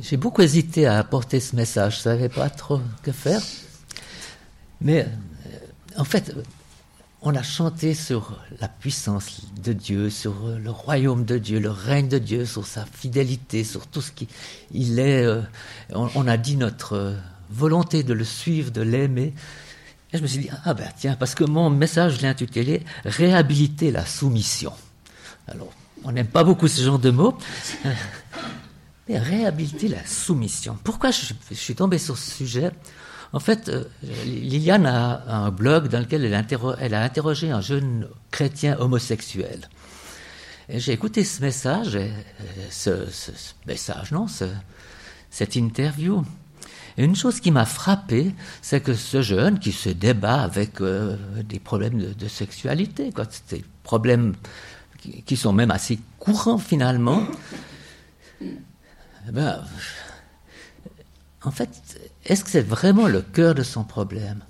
j'ai beaucoup hésité à apporter ce message, je ne savais pas trop que faire. Mais euh, en fait, on a chanté sur la puissance de Dieu, sur le royaume de Dieu, le règne de Dieu, sur sa fidélité, sur tout ce qu'il est. Euh, on, a dit notre volonté de le suivre, de l'aimer. Et je me suis dit, ah ben tiens, parce que mon message, je l'ai intitulé Réhabiliter la soumission. Alors, on n'aime pas beaucoup ce genre de mots. Mais réhabiliter la soumission. Pourquoi je, suis tombé sur ce sujet? En fait, euh, Liliane a un blog dans lequel elle, a interrogé un jeune chrétien homosexuel. J'ai écouté ce message, euh, ce, message, non, cette interview. Et une chose qui m'a frappé, c'est que ce jeune qui se débat avec euh, des problèmes de, sexualité, quoi, des problèmes qui, sont même assez courants finalement, ben, en fait, est-ce que c'est vraiment le cœur de son problème?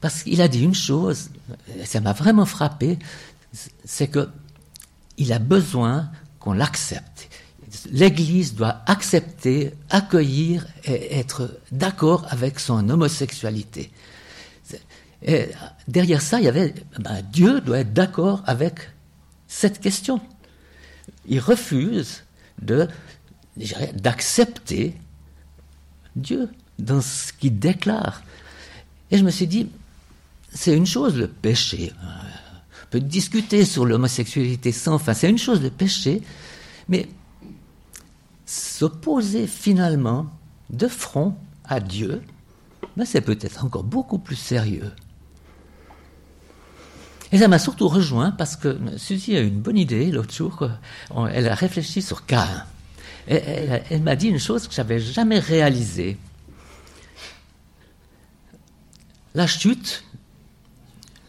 Parce qu'il a dit une chose, et ça m'a vraiment frappé, c'est que il a besoin qu'on l'accepte. L'Église doit accepter, accueillir et être d'accord avec son homosexualité. Et derrière ça, il y avait ben, Dieu doit être d'accord avec cette question. Il refuse de d'accepter Dieu dans ce qu'il déclare. Et je me suis dit, c'est une chose le péché. On peut discuter sur l'homosexualité sans fin, c'est une chose le péché, mais s'opposer finalement de front à Dieu, ben c'est peut-être encore beaucoup plus sérieux. Et ça m'a surtout rejoint parce que Suzy a eu une bonne idée l'autre jour. Elle a réfléchi sur Cain elle, m'a dit une chose que j'avais jamais réalisée. La chute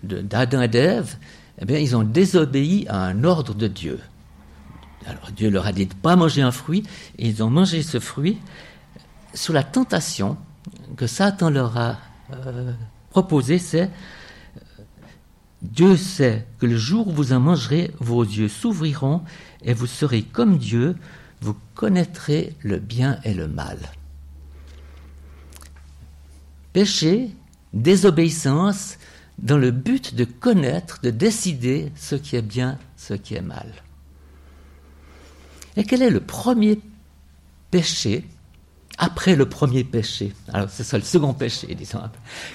d'Adam et d'Ève, eh bien, ils ont désobéi à un ordre de Dieu. Alors Dieu leur a dit de ne pas manger un fruit, et ils ont mangé ce fruit sous la tentation que Satan leur a euh, proposé, c'est Dieu sait que le jour où vous en mangerez, vos yeux s'ouvriront et vous serez comme Dieu, vous connaîtrez le bien et le mal. Péché, désobéissance, dans le but de connaître, de décider ce qui est bien, ce qui est mal. Et quel est le premier péché après le premier péché? Alors, c'est ça le second péché, disons.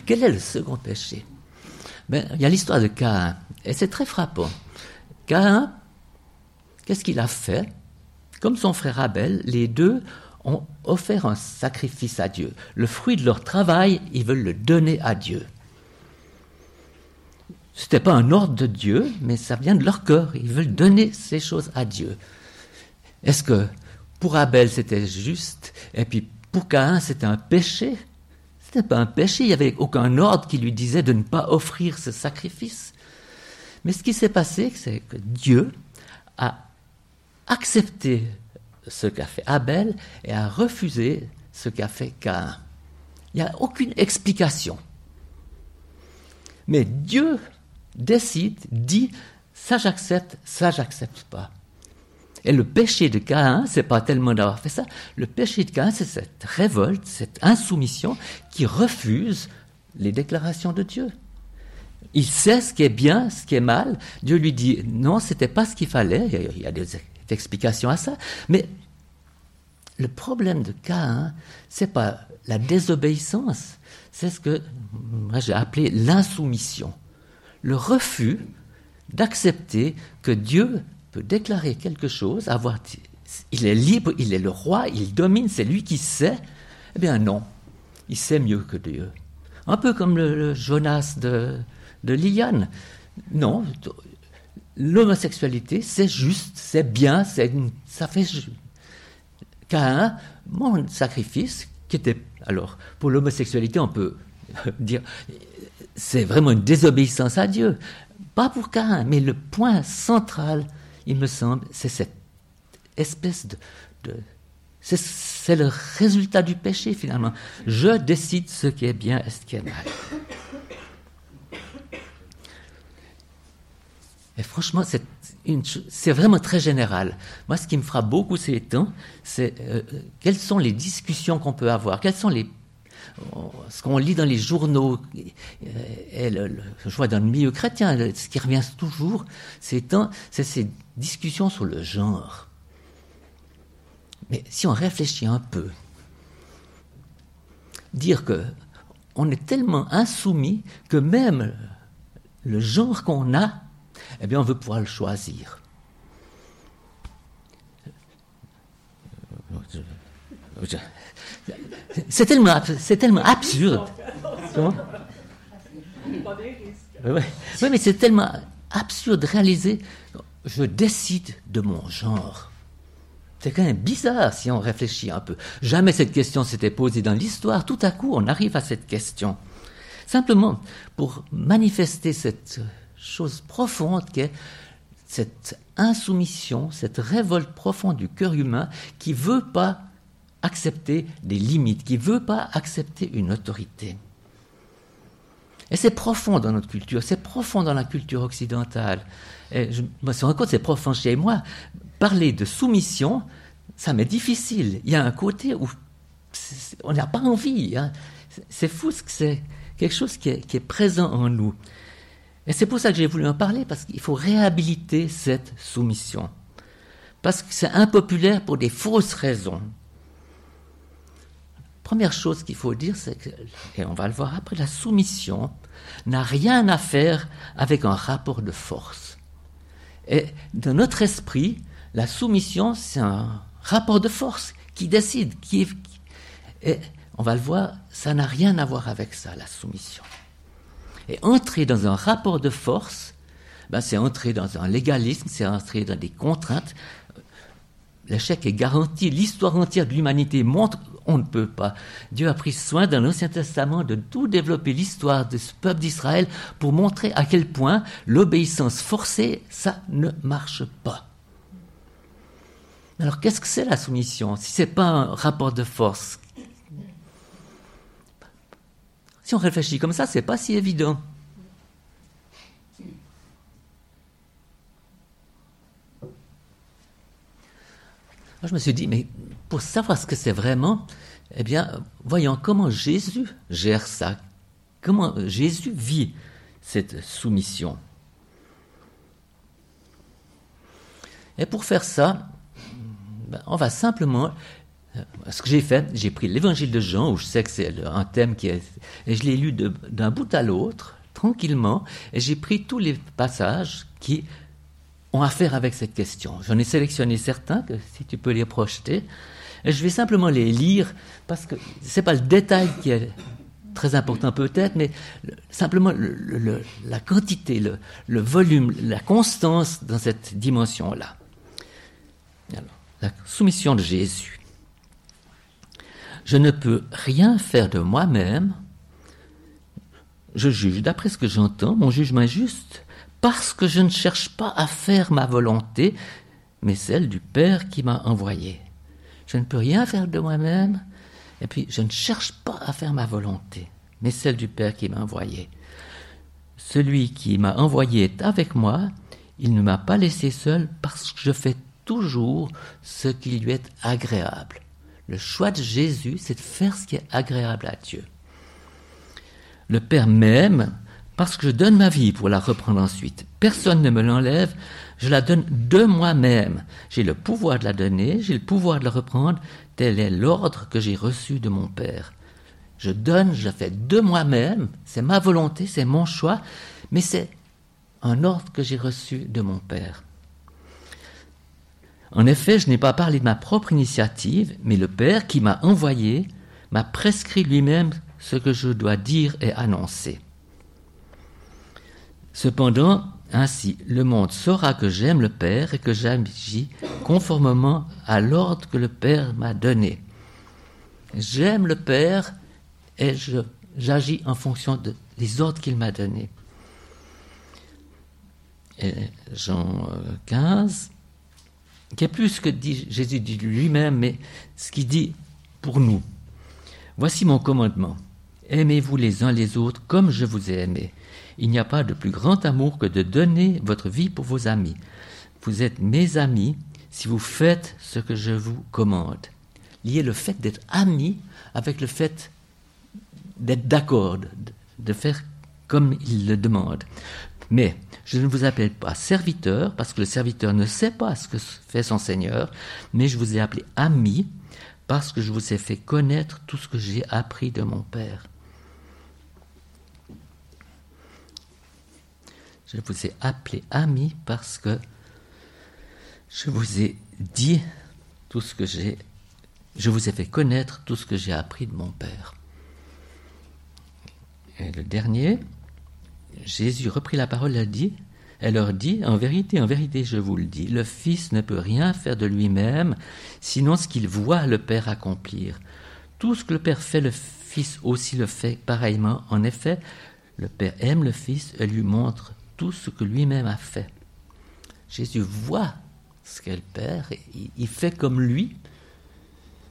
Quel est le second péché? Ben, Il y a l'histoire de Caïn, et c'est très frappant. Caïn, qu'est-ce qu'il a fait? Comme son frère Abel, les deux ont offert un sacrifice à Dieu. Le fruit de leur travail, ils veulent le donner à Dieu. Ce n'était pas un ordre de Dieu, mais ça vient de leur cœur. Ils veulent donner ces choses à Dieu. Est-ce que pour Abel c'était juste, et puis pour Caïn c'était un péché? Ce n'était pas un péché, il n'y avait aucun ordre qui lui disait de ne pas offrir ce sacrifice. Mais ce qui s'est passé, c'est que Dieu a accepté ce qu'a fait Abel et a refusé ce qu'a fait Caïn. Il n'y a aucune explication. Mais Dieu décide, dit, ça j'accepte, ça j'accepte pas. Et le péché de Caïn, c'est pas tellement d'avoir fait ça. Le péché de Caïn, c'est cette révolte, cette insoumission qui refuse les déclarations de Dieu. Il sait ce qui est bien, ce qui est mal. Dieu lui dit non, c'était pas ce qu'il fallait. Il y a des explication à ça. Mais le problème de Caïn, c'est pas la désobéissance, c'est ce que j'ai appelé l'insoumission, le refus d'accepter que Dieu peut déclarer quelque chose, avoir, il est libre, il est le roi, il domine, c'est lui qui sait. Eh bien non, il sait mieux que Dieu. Un peu comme le, Jonas de, de Liliane. Non, l'homosexualité, c'est juste, c'est bien, c'est, ça fait Caïn, mon sacrifice, qui était, alors, pour l'homosexualité, on peut dire, c'est vraiment une désobéissance à Dieu. Pas pour Caïn, mais le point central, il me semble, c'est cette espèce de, de c'est le résultat du péché finalement. Je décide ce qui est bien et ce qui est mal. Et franchement, c'est vraiment très général. Moi, ce qui me frappe beaucoup ces temps, c'est euh, quelles sont les discussions qu'on peut avoir, quelles sont les ce qu'on lit dans les journaux, et je vois dans le milieu chrétien, ce qui revient toujours, c'est ces discussions sur le genre. Mais si on réfléchit un peu, dire que on est tellement insoumis que même le genre qu'on a, eh bien, on veut pouvoir le choisir. C'est tellement, tellement absurde. Oui, mais c'est tellement absurde de réaliser, je décide de mon genre. C'est quand même bizarre si on réfléchit un peu. Jamais cette question s'était posée dans l'histoire. Tout à coup, on arrive à cette question. Simplement pour manifester cette chose profonde qu'est cette insoumission, cette révolte profonde du cœur humain qui veut pas accepter des limites, qui veut pas accepter une autorité. Et c'est profond dans notre culture, c'est profond dans la culture occidentale. Je me suis rendu compte, c'est profond chez moi parler de soumission, ça m'est difficile. Il y a un côté où on n'a pas envie. Hein. C'est fou, c'est quelque chose qui est, présent en nous. Et c'est pour ça que j'ai voulu en parler, parce qu'il faut réhabiliter cette soumission. Parce que c'est impopulaire pour des fausses raisons. Première chose qu'il faut dire, c'est que, et on va le voir après, la soumission n'a rien à faire avec un rapport de force. Et dans notre esprit, la soumission, c'est un rapport de force qui décide, qui et on va le voir, ça n'a rien à voir avec ça, la soumission. Et entrer dans un rapport de force, ben c'est entrer dans un légalisme, c'est entrer dans des contraintes. L'échec est garanti. L'histoire entière de l'humanité montre on ne peut pas. Dieu a pris soin dans l'Ancien Testament de tout développer l'histoire de ce peuple d'Israël pour montrer à quel point l'obéissance forcée, ça ne marche pas. Alors qu'est-ce que c'est la soumission? Si ce n'est pas un rapport de force Si on réfléchit comme ça, c'est pas si évident. je me suis dit, mais pour savoir ce que c'est vraiment, eh bien, voyons comment Jésus gère ça, comment Jésus vit cette soumission. Et pour faire ça, ben, on va simplement. Euh, ce que j'ai fait, j'ai pris l'évangile de Jean, où je sais que c'est un thème qui est. Et je l'ai lu d'un bout à l'autre, tranquillement, et j'ai pris tous les passages qui ont affaire avec cette question. J'en ai sélectionné certains, que si tu peux les projeter, et je vais simplement les lire, parce que ce n'est pas le détail qui est très important peut-être, mais simplement la quantité, le, volume, la constance dans cette dimension-là. La soumission de Jésus. Je ne peux rien faire de moi-même. Je juge, d'après ce que j'entends, mon jugement juste, parce que je ne cherche pas à faire ma volonté, mais celle du Père qui m'a envoyé. Je ne peux rien faire de moi-même, et puis je ne cherche pas à faire ma volonté, mais celle du Père qui m'a envoyé. Celui qui m'a envoyé est avec moi, il ne m'a pas laissé seul parce que je fais toujours ce qui lui est agréable. Le choix de Jésus, c'est de faire ce qui est agréable à Dieu. Le Père m'aime parce que je donne ma vie pour la reprendre ensuite. Personne ne me l'enlève, je la donne de moi-même. J'ai le pouvoir de la donner, j'ai le pouvoir de la reprendre, tel est l'ordre que j'ai reçu de mon Père. Je donne, je fais de moi-même, c'est ma volonté, c'est mon choix, mais c'est un ordre que j'ai reçu de mon Père. En effet, je n'ai pas parlé de ma propre initiative, mais le Père qui m'a envoyé m'a prescrit lui-même ce que je dois dire et annoncer. Cependant, ainsi, le monde saura que j'aime le Père et que j'agis conformément à l'ordre que le Père m'a donné. J'aime le Père et j'agis en fonction des ordres qu'il m'a donnés. Jean 15, qui est plus ce que dit Jésus lui-même, mais ce qu'il dit pour nous. Voici mon commandement. Aimez-vous les uns les autres comme je vous ai aimé. Il n'y a pas de plus grand amour que de donner votre vie pour vos amis. Vous êtes mes amis si vous faites ce que je vous commande. Liez le fait d'être ami avec le fait d'être d'accord, de faire comme il le demande. Mais je ne vous appelle pas serviteur, parce que le serviteur ne sait pas ce que fait son Seigneur, mais je vous ai appelé ami, parce que je vous ai fait connaître tout ce que j'ai appris de mon Père. Je vous ai appelé ami parce que je vous ai dit tout ce que j'ai, je vous ai fait connaître tout ce que j'ai appris de mon Père. Et le dernier, Jésus reprit la parole et dit, elle leur dit, en vérité, en vérité, je vous le dis, le Fils ne peut rien faire de lui-même, sinon ce qu'il voit le Père accomplir. Tout ce que le Père fait, le Fils aussi le fait pareillement. En effet, le Père aime le Fils et lui montre tout ce que lui-même a fait. Jésus voit ce qu'est le Père, il fait comme lui,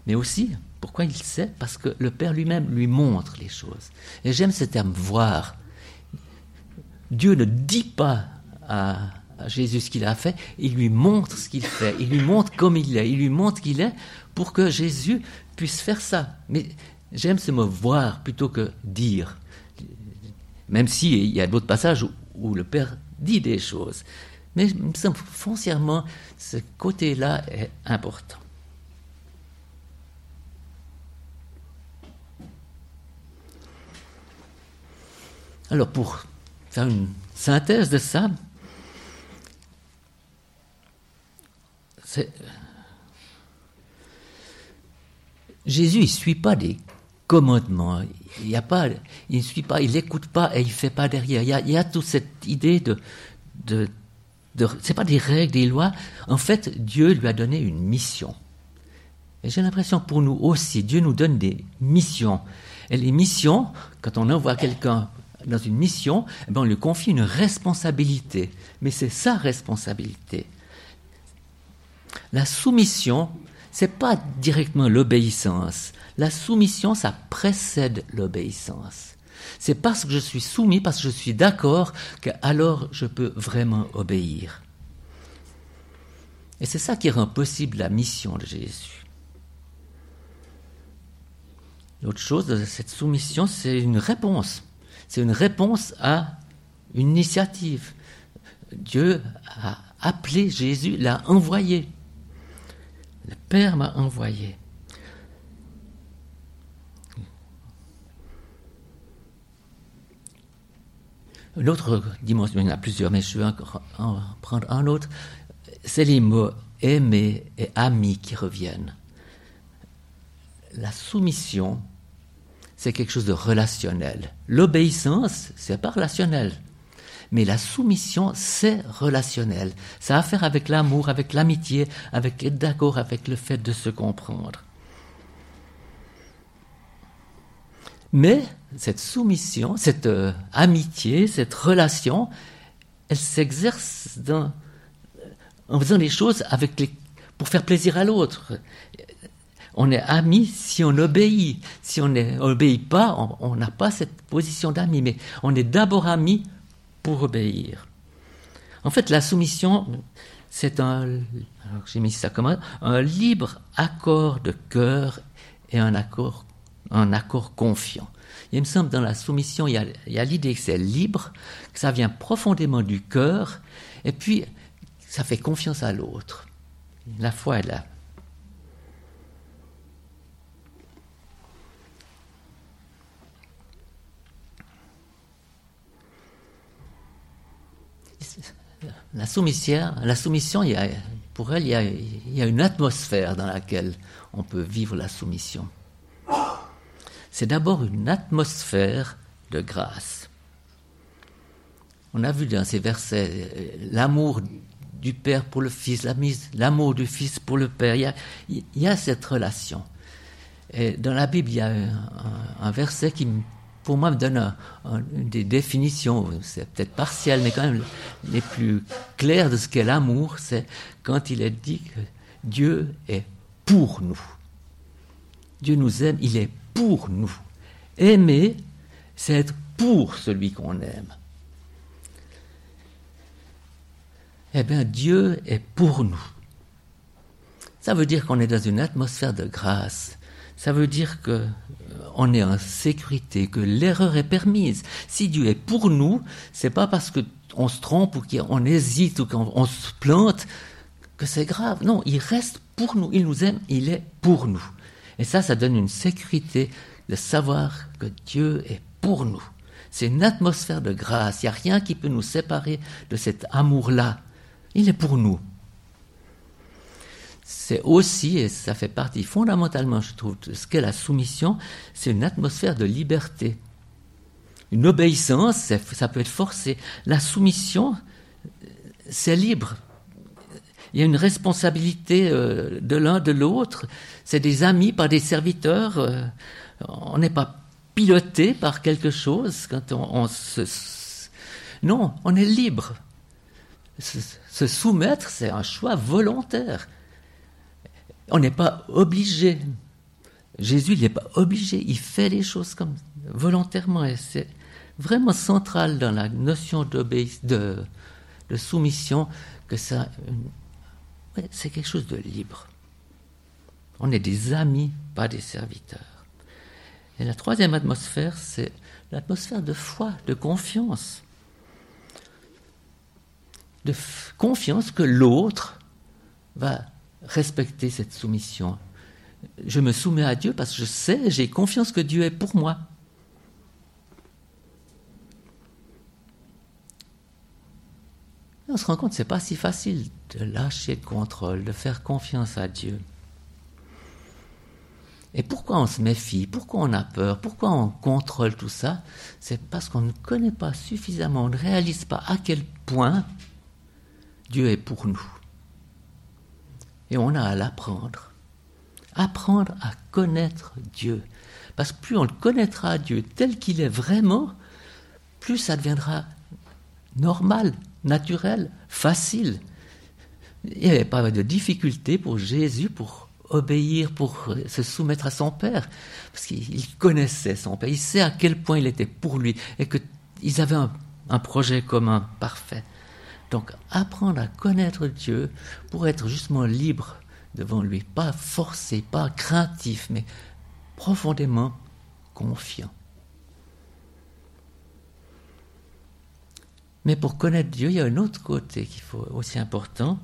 mais aussi, pourquoi il sait? Parce que le Père lui-même lui montre les choses. Et j'aime ce terme voir. Dieu ne dit pas à, Jésus ce qu'il a fait, il lui montre ce qu'il fait, il lui montre comme il est, il lui montre qu'il est pour que Jésus puisse faire ça. Mais j'aime ce mot voir plutôt que dire. Même s'il il y a d'autres passages où, le Père dit des choses. Mais foncièrement, ce côté-là est important. Alors pour faire une synthèse de ça, Jésus, il ne suit pas des commandements. Il a pas, il ne suit pas, il n'écoute pas et il ne fait pas derrière. Il y a, toute cette idée de, de, de c'est pas des règles, des lois. En fait, Dieu lui a donné une mission. Et j'ai l'impression pour nous aussi, Dieu nous donne des missions. Et les missions, quand on envoie quelqu'un dans une mission, eh ben, on lui confie une responsabilité. Mais c'est sa responsabilité. La soumission, c'est pas directement l'obéissance. La soumission, ça précède l'obéissance. C'est parce que je suis soumis, parce que je suis d'accord, que alors je peux vraiment obéir. Et c'est ça qui rend possible la mission de Jésus. L'autre chose de cette soumission, c'est une réponse. C'est une réponse à une initiative. Dieu a appelé Jésus, l'a envoyé. Le Père m'a envoyé. L'autre dimension, il y en a plusieurs, mais je vais en prendre un autre, c'est les mots aimer et ami qui reviennent. La soumission, c'est quelque chose de relationnel. L'obéissance, c'est pas relationnel. Mais la soumission, c'est relationnel. Ça a à faire avec l'amour, avec l'amitié, avec être d'accord avec le fait de se comprendre. Mais cette soumission, cette euh, amitié, cette relation, elle s'exerce en faisant les choses pour faire plaisir à l'autre. On est amis si on obéit. Si on n'obéit pas, on n'a pas cette position d'ami. Mais on est d'abord amis pour obéir. En fait, la soumission, c'est un, un, libre accord de cœur et un accord, un accord confiant. Il me semble dans la soumission, il y a, l'idée que c'est libre, que ça vient profondément du cœur, et puis ça fait confiance à l'autre. La foi est là. La soumission, la soumission il y a, pour elle, il y, a, une atmosphère dans laquelle on peut vivre la soumission. C'est d'abord une atmosphère de grâce. On a vu dans ces versets euh, l'amour du Père pour le Fils, l'amour du Fils pour le Père. Il y a, il y a cette relation. Et dans la Bible, il y a un, un verset qui me pour moi, me donne des définitions, c'est peut-être partiel, mais quand même les plus claires de ce qu'est l'amour, c'est quand il est dit que Dieu est pour nous. Dieu nous aime, il est pour nous. Aimer, c'est être pour celui qu'on aime. Eh bien, Dieu est pour nous. Ça veut dire qu'on est dans une atmosphère de grâce. Ça veut dire que euh, on est en sécurité, que l'erreur est permise. Si Dieu est pour nous, c'est pas parce qu'on se trompe ou qu'on hésite ou qu'on se plante que c'est grave. Non, il reste pour nous, il nous aime, il est pour nous. Et ça, ça donne une sécurité de savoir que Dieu est pour nous. C'est une atmosphère de grâce. Il n'y a rien qui peut nous séparer de cet amour-là. Il est pour nous. C'est aussi, et ça fait partie fondamentalement, je trouve, de ce qu'est la soumission, c'est une atmosphère de liberté. Une obéissance, ça peut être forcé. La soumission, c'est libre. Il y a une responsabilité euh, de l'un, de l'autre. C'est des amis, pas des serviteurs. Euh, on n'est pas piloté par quelque chose quand on, se... Non, on est libre. Se, soumettre, c'est un choix volontaire. On n'est pas obligé. Jésus, il n'est pas obligé. Il fait les choses comme volontairement. Et c'est vraiment central dans la notion de, soumission que ça, c'est quelque chose de libre. On est des amis, pas des serviteurs. Et la troisième atmosphère, c'est l'atmosphère de foi, de confiance. De confiance que l'autre va respecter cette soumission. Je me soumets à Dieu parce que je sais, j'ai confiance que Dieu est pour moi. on se rend compte que ce n'est pas si facile de lâcher le contrôle, de faire confiance à Dieu. Et pourquoi on se méfie? Pourquoi on a peur? Pourquoi on contrôle tout ça? C'est parce qu'on ne connaît pas suffisamment, on ne réalise pas à quel point Dieu est pour nous. Et on a à l'apprendre. Apprendre à connaître Dieu. Parce que plus on le connaîtra Dieu tel qu'il est vraiment, plus ça deviendra normal, naturel, facile. Il n'y avait pas de difficulté pour Jésus pour obéir, pour se soumettre à son Père, parce qu'il connaissait son Père, il sait à quel point il était pour lui, et qu'ils avaient un, un projet commun parfait. Donc apprendre à connaître Dieu pour être justement libre devant lui, pas forcé, pas craintif, mais profondément confiant. Mais pour connaître Dieu, il y a un autre côté qui faut aussi important,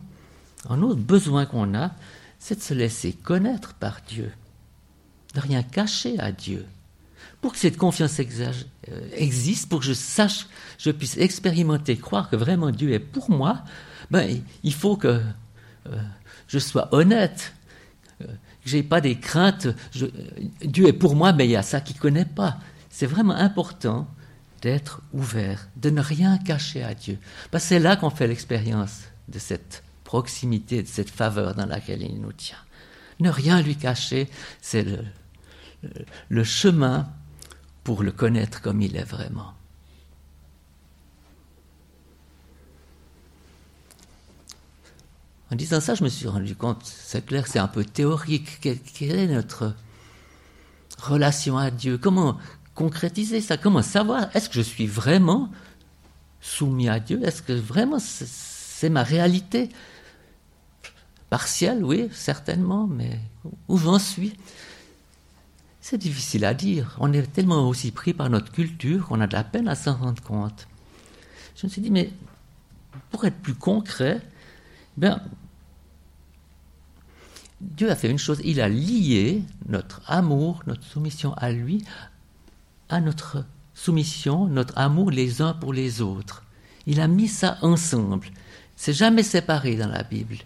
un autre besoin qu'on a, c'est de se laisser connaître par Dieu, de rien cacher à Dieu. Pour que cette confiance euh, existe, pour que je sache, je puisse expérimenter, croire que vraiment Dieu est pour moi, ben, il faut que euh, je sois honnête, euh, que je n'ai pas des craintes. Dieu est pour moi, mais il y a ça qu'il ne connaît pas. C'est vraiment important d'être ouvert, de ne rien cacher à Dieu. Parce que c'est là qu'on fait l'expérience de cette proximité, de cette faveur dans laquelle il nous tient. Ne rien lui cacher, c'est le chemin pour le connaître comme il est vraiment. En disant ça, je me suis rendu compte, c'est clair, c'est un peu théorique. Quelle est notre relation à Dieu? Comment, concrétiser ça? Comment savoir Est-ce que je suis vraiment soumis à Dieu? Est-ce que vraiment c'est ma réalité? Partielle, oui, certainement, mais où j'en suis? C'est difficile à dire. On est tellement aussi pris par notre culture qu'on a de la peine à s'en rendre compte. Je me suis dit, mais pour être plus concret, ben, Dieu a fait une chose, il a lié notre amour, notre soumission à lui à notre soumission, notre amour les uns pour les autres. Il a mis ça ensemble. C'est jamais séparé dans la Bible.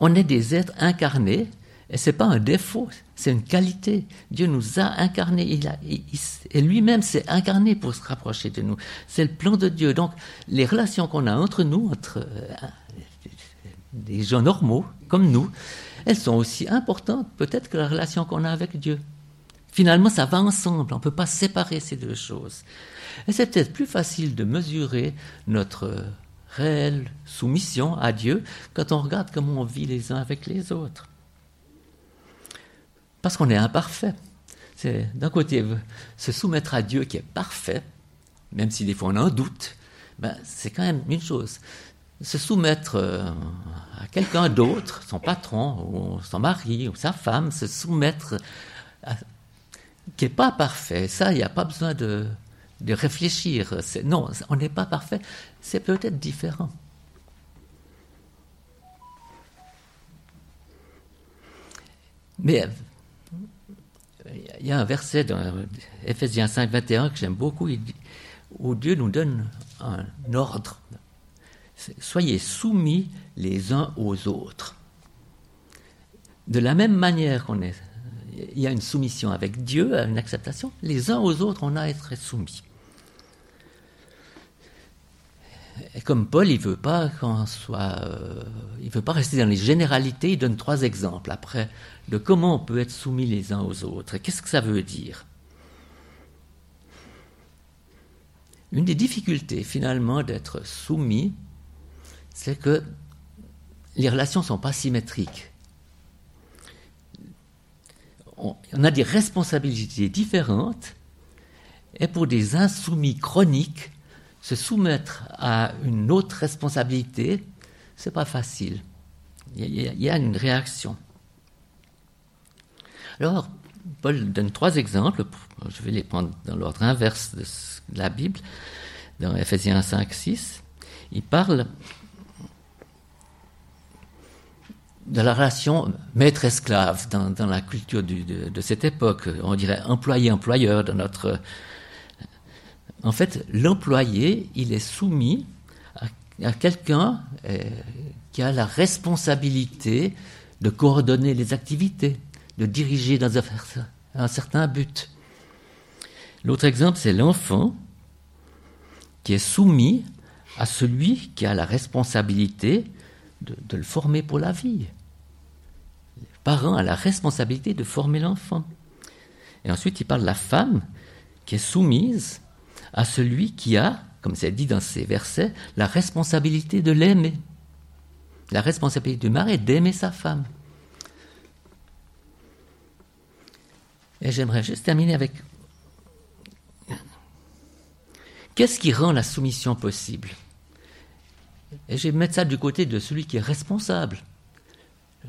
On est des êtres incarnés, et ce n'est pas un défaut, c'est une qualité. Dieu nous a incarnés, il a, et lui-même s'est incarné pour se rapprocher de nous. C'est le plan de Dieu. Donc, les relations qu'on a entre nous, entre euh, des gens normaux, comme nous, elles sont aussi importantes peut-être que la relation qu'on a avec Dieu. Finalement, ça va ensemble, on ne peut pas séparer ces deux choses. Et c'est peut-être plus facile de mesurer notre réelle soumission à Dieu quand on regarde comment on vit les uns avec les autres. Parce qu'on est imparfait. C'est d'un côté se soumettre à Dieu qui est parfait, même si des fois on en doute, ben, c'est quand même une chose. Se soumettre euh, à quelqu'un d'autre, son patron, ou son mari, ou sa femme, se soumettre qui n'est pas parfait, ça, il n'y a pas besoin de, de réfléchir. Non, on n'est pas parfait, c'est peut-être différent. Mais il y a un verset dans Ephésiens 5, 21 que j'aime beaucoup, où Dieu nous donne un ordre. Soyez soumis les uns aux autres. De la même manière qu'on est, il y a une soumission avec Dieu, une acceptation, les uns aux autres, on a à être soumis. Comme Paul, il veut pas qu'on soit, euh, veut pas rester dans les généralités. Il donne trois exemples après de comment on peut être soumis les uns aux autres. Qu'est-ce que ça veut dire? Une des difficultés finalement d'être soumis, c'est que les relations sont pas symétriques. On a des responsabilités différentes, et pour des insoumis chroniques, se soumettre à une autre responsabilité, c'est pas facile. Il y, a, une réaction. Alors, Paul donne trois exemples, je vais les prendre dans l'ordre inverse de la Bible, dans Ephésiens 5, 6. Il parle de la relation maître-esclave dans, la culture de, de, cette époque. On dirait employé-employeur dans notre en fait, l'employé, il est soumis à, quelqu'un euh, qui a la responsabilité de coordonner les activités, de diriger dans un, certain but. L'autre exemple, c'est l'enfant qui est soumis à celui qui a la responsabilité de, de, le former pour la vie. Le parent a la responsabilité de former l'enfant. Et ensuite, il parle de la femme qui est soumise à celui qui a, comme c'est dit dans ces versets, la responsabilité de l'aimer. La responsabilité du mari est d'aimer sa femme. Et j'aimerais juste terminer avec qu'est-ce qui rend la soumission possible? Et je vais mettre ça du côté de celui qui est responsable.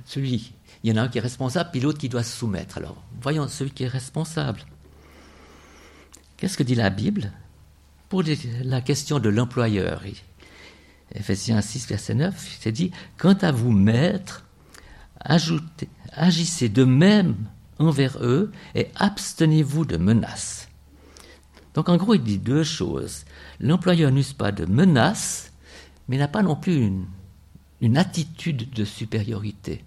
Celui, il y en a un qui est responsable, puis l'autre qui doit se soumettre. Alors, voyons celui qui est responsable. Qu'est-ce que dit la Bible? Pour la question de l'employeur, Ephésiens 6, verset 9, il dit Quant à vous, maîtres, agissez de même envers eux et abstenez-vous de menaces. Donc en gros, il dit deux choses. L'employeur n'use pas de menaces, mais n'a pas non plus une, une attitude de supériorité.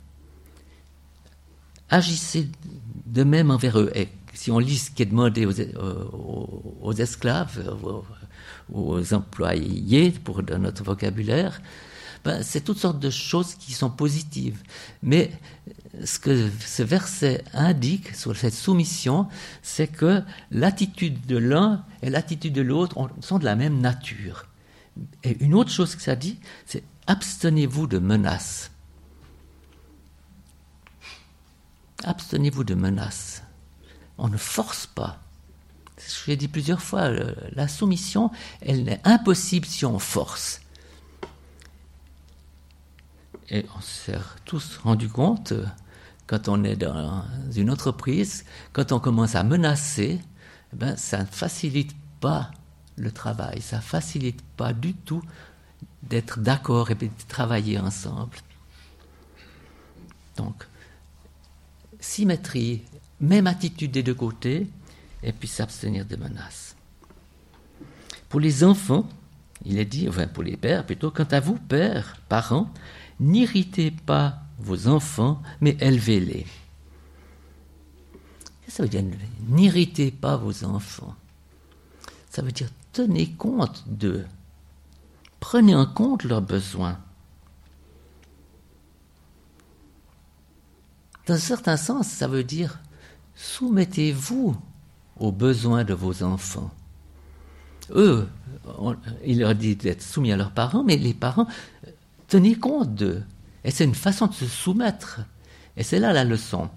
Agissez de même envers eux. Et si on lit ce qui est demandé aux, esclaves, aux, employés, pour notre vocabulaire, ben, c'est toutes sortes de choses qui sont positives. Mais ce que ce verset indique sur cette soumission, c'est que l'attitude de l'un et l'attitude de l'autre sont de la même nature. Et une autre chose que ça dit, c'est abstenez-vous de menaces. Abstenez-vous de menaces. On ne force pas. Je l'ai dit plusieurs fois, la soumission, elle est impossible si on force. Et on s'est tous rendu compte, quand on est dans une entreprise, quand on commence à menacer, eh ben, ça ne facilite pas le travail, ça ne facilite pas du tout d'être d'accord et de travailler ensemble. Donc, symétrie même attitude des deux côtés, et puis s'abstenir des menaces. Pour les enfants, il est dit, enfin pour les pères plutôt, quant à vous, pères, parents, n'irritez pas vos enfants, mais élevez-les. Ça veut dire n'irritez pas vos enfants. Ça veut dire tenez compte d'eux. Prenez en compte leurs besoins. Dans un certain sens, ça veut dire soumettez-vous aux besoins de vos enfants. Eux, il leur dit d'être soumis à leurs parents, mais les parents, tenez compte d'eux. Et c'est une façon de se soumettre. Et c'est là la leçon.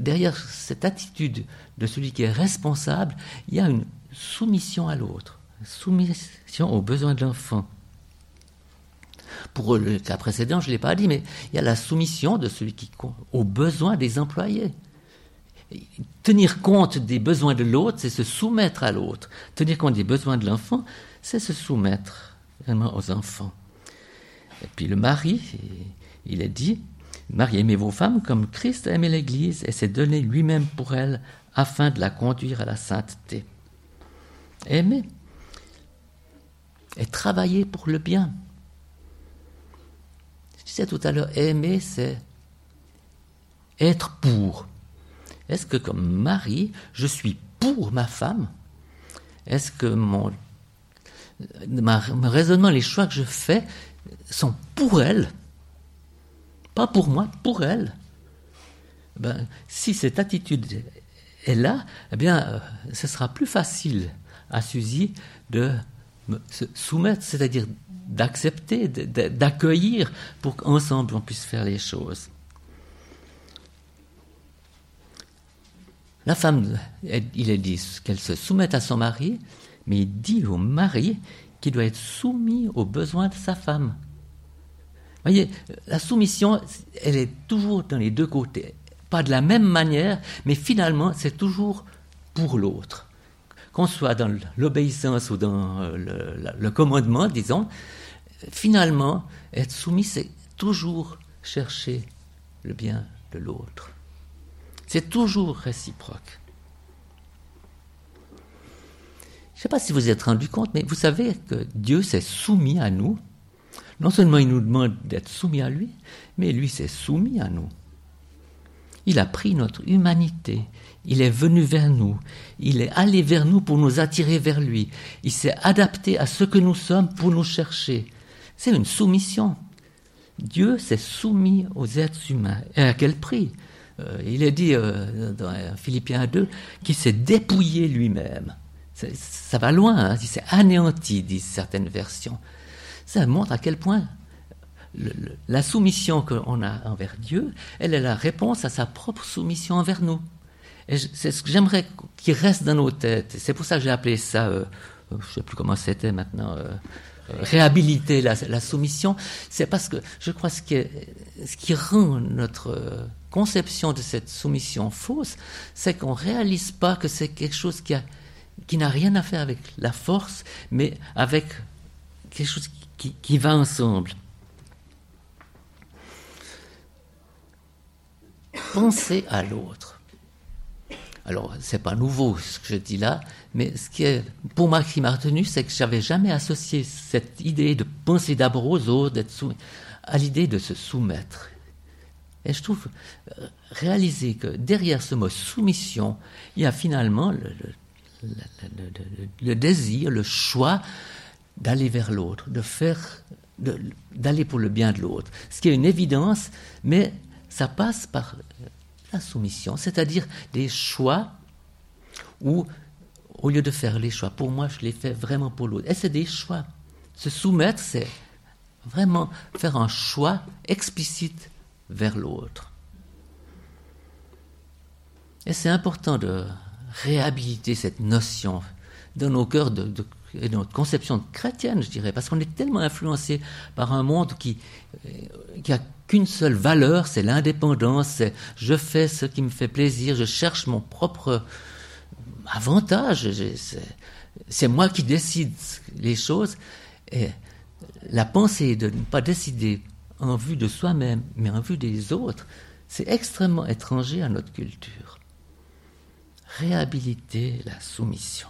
derrière cette attitude de celui qui est responsable, il y a une soumission à l'autre, soumission aux besoins de l'enfant. Pour le cas précédent, je ne l'ai pas dit, mais il y a la soumission de celui qui aux besoins des employés. Tenir compte des besoins de l'autre, c'est se soumettre à l'autre. Tenir compte des besoins de l'enfant, c'est se soumettre vraiment aux enfants. Et puis le mari, il est dit, Marie, aimez vos femmes comme Christ a aimé l'Église et s'est donné lui-même pour elle afin de la conduire à la sainteté. Aimer et travailler pour le bien. Je disais tout à l'heure, aimer, c'est être pour. Est-ce que comme mari, je suis pour ma femme? Est-ce que mon, raisonnement, les choix que je fais sont pour elle? Pas pour moi, pour elle. Ben, si cette attitude est là, eh bien, euh, ce sera plus facile à Suzy de se soumettre, c'est-à-dire d'accepter, d'accueillir pour qu'ensemble on puisse faire les choses. La femme, il est dit qu'elle se soumette à son mari, mais il dit au mari qu'il doit être soumis aux besoins de sa femme voyez, la soumission, elle est toujours dans les deux côtés. Pas de la même manière, mais finalement, c'est toujours pour l'autre. Qu'on soit dans l'obéissance ou dans euh, le, commandement, disons, finalement, être soumis, c'est toujours chercher le bien de l'autre. C'est toujours réciproque. Je ne sais pas si vous vous êtes rendu compte, mais vous savez que Dieu s'est soumis à nous non seulement il nous demande d'être soumis à lui, mais lui s'est soumis à nous. Il a pris notre humanité, il est venu vers nous, il est allé vers nous pour nous attirer vers lui, il s'est adapté à ce que nous sommes pour nous chercher. C'est une soumission. Dieu s'est soumis aux êtres humains. Et à quel prix? Il est dit euh, dans Philippiens 2 qu'il s'est dépouillé lui-même. Ça va loin, hein, il s'est anéanti, disent certaines versions. Ça montre à quel point la soumission qu'on a envers Dieu, elle est la réponse à sa propre soumission envers nous. Et c'est ce que j'aimerais qu'il reste dans nos têtes. C'est pour ça que j'ai appelé ça, euh, je ne sais plus comment c'était maintenant, euh, euh, réhabiliter la, soumission. C'est parce que je crois ce ce qui rend notre conception de cette soumission fausse, c'est qu'on ne réalise pas que c'est quelque chose qui, qui n'a rien à faire avec la force, mais avec quelque chose qui, va ensemble. Penser à l'autre. Alors, c'est pas nouveau ce que je dis là, mais ce qui est, pour moi, qui m'a retenu, c'est que j'avais jamais associé cette idée de penser d'abord aux autres, à l'idée de se soumettre. Et je trouve euh, réaliser que derrière ce mot soumission, il y a finalement le, désir, le choix d'aller vers l'autre, de faire, d'aller pour le bien de l'autre. Ce qui est une évidence, mais ça passe par la soumission, c'est-à-dire des choix où, au lieu de faire les choix pour moi, je les fais vraiment pour l'autre. Et c'est des choix. Se soumettre, c'est vraiment faire un choix explicite vers l'autre. Et c'est important de réhabiliter cette notion dans nos cœurs de, et notre conception chrétienne, je dirais, parce qu'on est tellement influencé par un monde qui, euh, qui a qu'une seule valeur, c'est l'indépendance, c'est je fais ce qui me fait plaisir, je cherche mon propre avantage, c'est moi qui décide les choses. Et la pensée de ne pas décider en vue de soi-même, mais en vue des autres, c'est extrêmement étranger à notre culture. Réhabiliter la soumission.